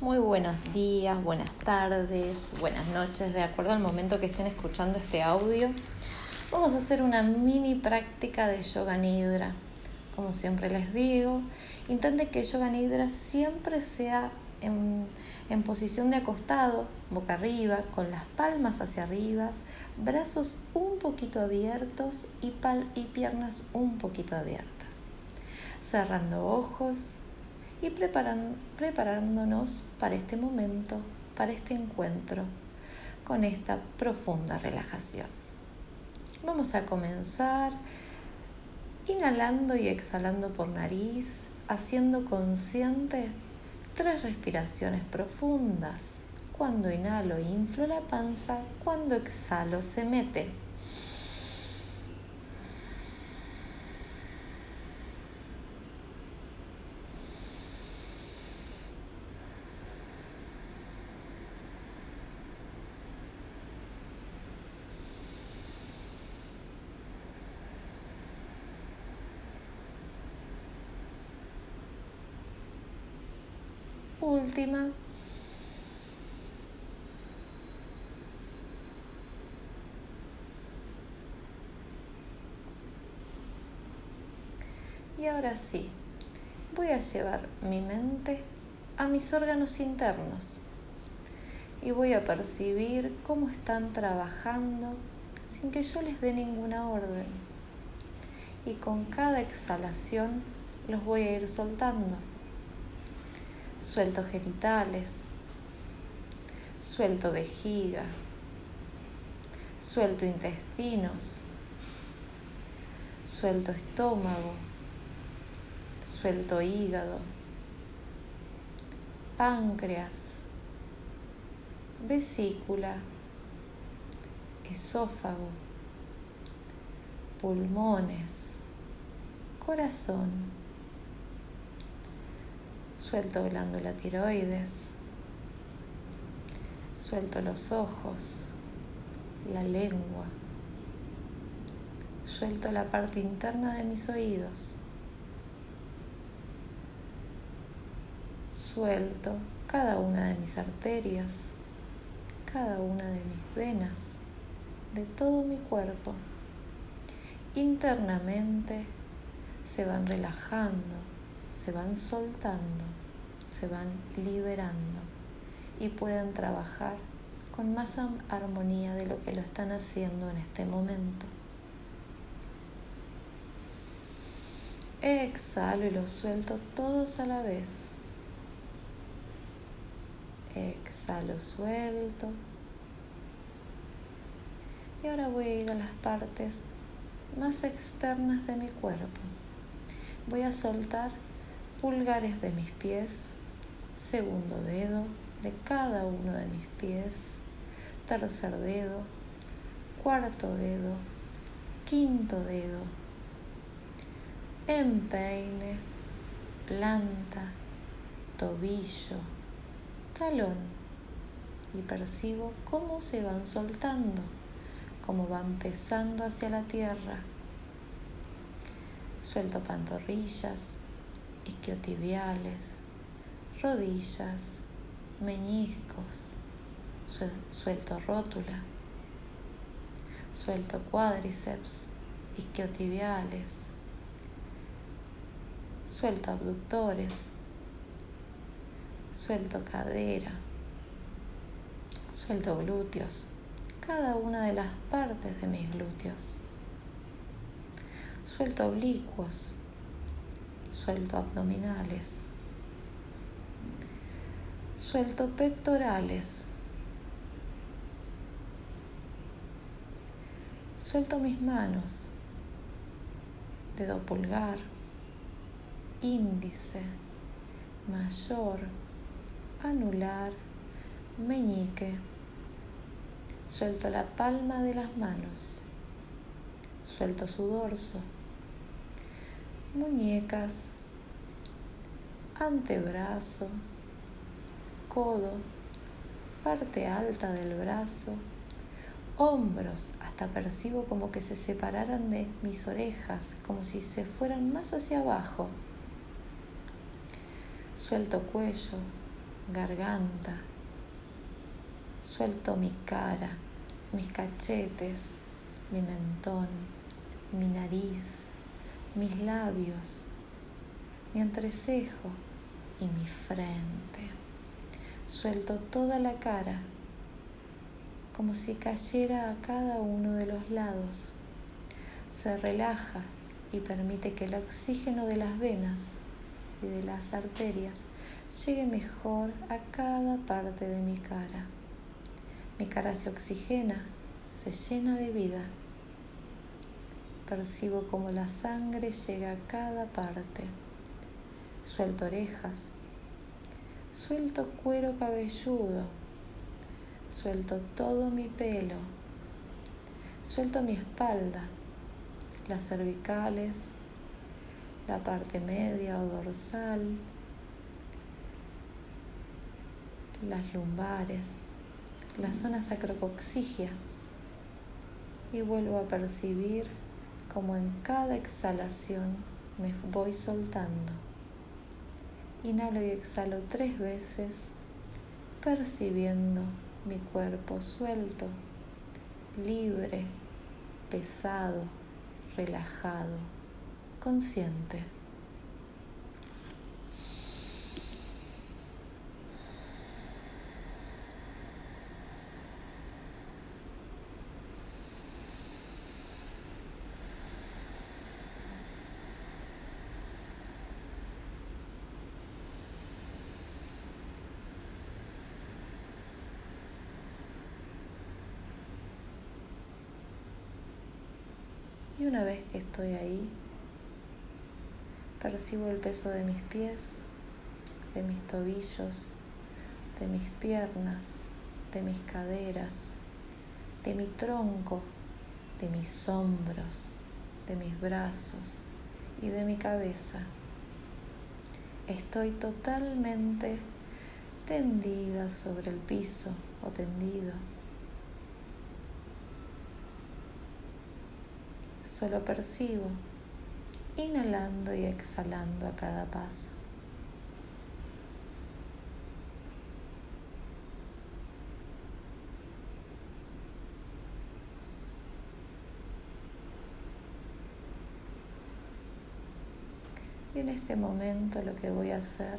Muy buenos días, buenas tardes, buenas noches, de acuerdo al momento que estén escuchando este audio. Vamos a hacer una mini práctica de yoga nidra. Como siempre les digo, intenten que yoga nidra siempre sea en, en posición de acostado, boca arriba, con las palmas hacia arriba, brazos un poquito abiertos y, pal y piernas un poquito abiertas. Cerrando ojos y preparándonos para este momento, para este encuentro con esta profunda relajación. Vamos a comenzar inhalando y exhalando por nariz, haciendo consciente tres respiraciones profundas. Cuando inhalo, inflo la panza, cuando exhalo, se mete última. Y ahora sí, voy a llevar mi mente a mis órganos internos y voy a percibir cómo están trabajando sin que yo les dé ninguna orden. Y con cada exhalación los voy a ir soltando suelto genitales, suelto vejiga, suelto intestinos, suelto estómago, suelto hígado, páncreas, vesícula, esófago, pulmones, corazón Suelto glándula tiroides. Suelto los ojos, la lengua. Suelto la parte interna de mis oídos. Suelto cada una de mis arterias, cada una de mis venas, de todo mi cuerpo. Internamente se van relajando, se van soltando se van liberando y pueden trabajar con más armonía de lo que lo están haciendo en este momento. Exhalo y los suelto todos a la vez. Exhalo, suelto. Y ahora voy a ir a las partes más externas de mi cuerpo. Voy a soltar pulgares de mis pies segundo dedo de cada uno de mis pies, tercer dedo, cuarto dedo, quinto dedo, empeine, planta, tobillo, talón. Y percibo cómo se van soltando, cómo van pesando hacia la tierra. Suelto pantorrillas, isquiotibiales, rodillas, meñiscos, suelto rótula, suelto cuádriceps, isquiotibiales, suelto abductores, suelto cadera, suelto glúteos, cada una de las partes de mis glúteos, suelto oblicuos, suelto abdominales, Suelto pectorales. Suelto mis manos. Dedo pulgar, índice, mayor, anular, meñique. Suelto la palma de las manos. Suelto su dorso. Muñecas, antebrazo codo, parte alta del brazo, hombros, hasta percibo como que se separaran de mis orejas, como si se fueran más hacia abajo. Suelto cuello, garganta, suelto mi cara, mis cachetes, mi mentón, mi nariz, mis labios, mi entrecejo y mi frente. Suelto toda la cara como si cayera a cada uno de los lados. Se relaja y permite que el oxígeno de las venas y de las arterias llegue mejor a cada parte de mi cara. Mi cara se oxigena, se llena de vida. Percibo como la sangre llega a cada parte. Suelto orejas, suelto cuero cabelludo, suelto todo mi pelo, suelto mi espalda, las cervicales, la parte media o dorsal, las lumbares, la zona sacrocoxigia. Y vuelvo a percibir como en cada exhalación me voy soltando. Inhalo y exhalo tres veces percibiendo mi cuerpo suelto, libre, pesado, relajado, consciente. Y una vez que estoy ahí, percibo el peso de mis pies, de mis tobillos, de mis piernas, de mis caderas, de mi tronco, de mis hombros, de mis brazos y de mi cabeza. Estoy totalmente tendida sobre el piso o tendido Solo percibo, inhalando y exhalando a cada paso. Y en este momento lo que voy a hacer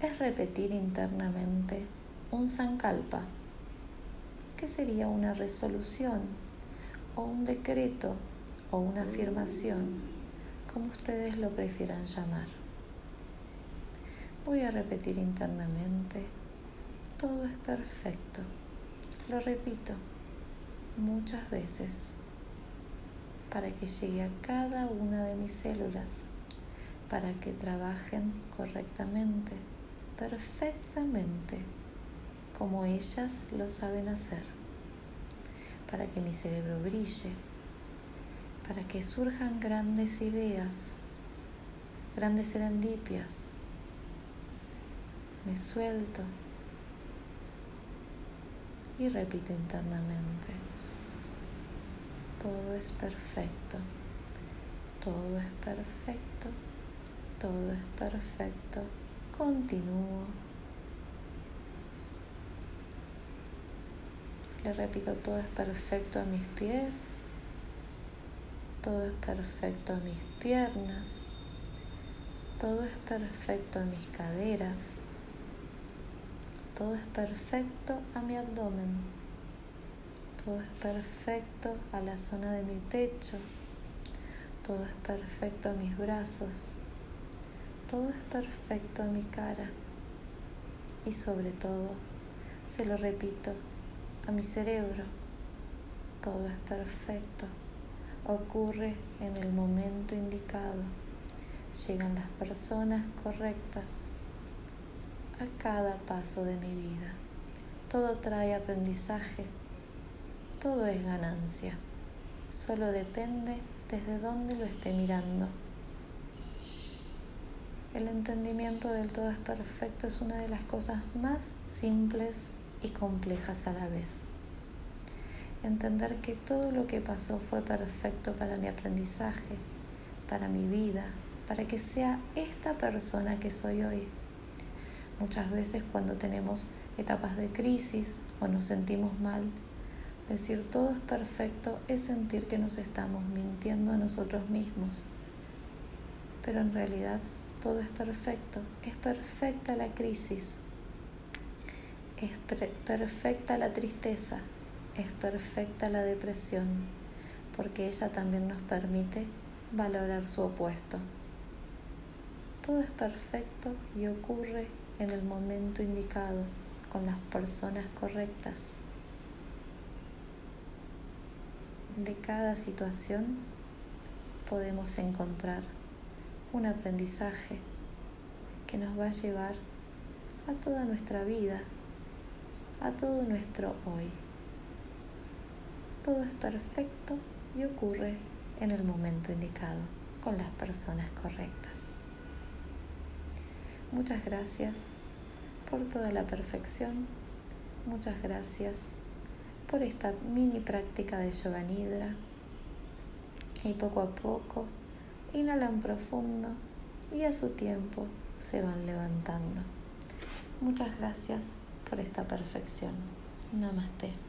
es repetir internamente un sankalpa, que sería una resolución o un decreto o una afirmación, como ustedes lo prefieran llamar. Voy a repetir internamente, todo es perfecto. Lo repito muchas veces para que llegue a cada una de mis células, para que trabajen correctamente, perfectamente, como ellas lo saben hacer para que mi cerebro brille, para que surjan grandes ideas, grandes serendipias. Me suelto y repito internamente. Todo es perfecto, todo es perfecto, todo es perfecto. Continúo Le repito, todo es perfecto a mis pies, todo es perfecto a mis piernas, todo es perfecto a mis caderas, todo es perfecto a mi abdomen, todo es perfecto a la zona de mi pecho, todo es perfecto a mis brazos, todo es perfecto a mi cara. Y sobre todo, se lo repito, a mi cerebro. Todo es perfecto. Ocurre en el momento indicado. Llegan las personas correctas a cada paso de mi vida. Todo trae aprendizaje. Todo es ganancia. Solo depende desde dónde lo esté mirando. El entendimiento del todo es perfecto es una de las cosas más simples y complejas a la vez. Entender que todo lo que pasó fue perfecto para mi aprendizaje, para mi vida, para que sea esta persona que soy hoy. Muchas veces cuando tenemos etapas de crisis o nos sentimos mal, decir todo es perfecto es sentir que nos estamos mintiendo a nosotros mismos. Pero en realidad todo es perfecto, es perfecta la crisis, es perfecta la tristeza, es perfecta la depresión, porque ella también nos permite valorar su opuesto. Todo es perfecto y ocurre en el momento indicado, con las personas correctas. De cada situación podemos encontrar un aprendizaje que nos va a llevar a toda nuestra vida, a todo nuestro hoy. Todo es perfecto y ocurre en el momento indicado, con las personas correctas. Muchas gracias por toda la perfección. Muchas gracias por esta mini práctica de yoga nidra. Y poco a poco inhalan profundo y a su tiempo se van levantando. Muchas gracias por esta perfección. Namaste.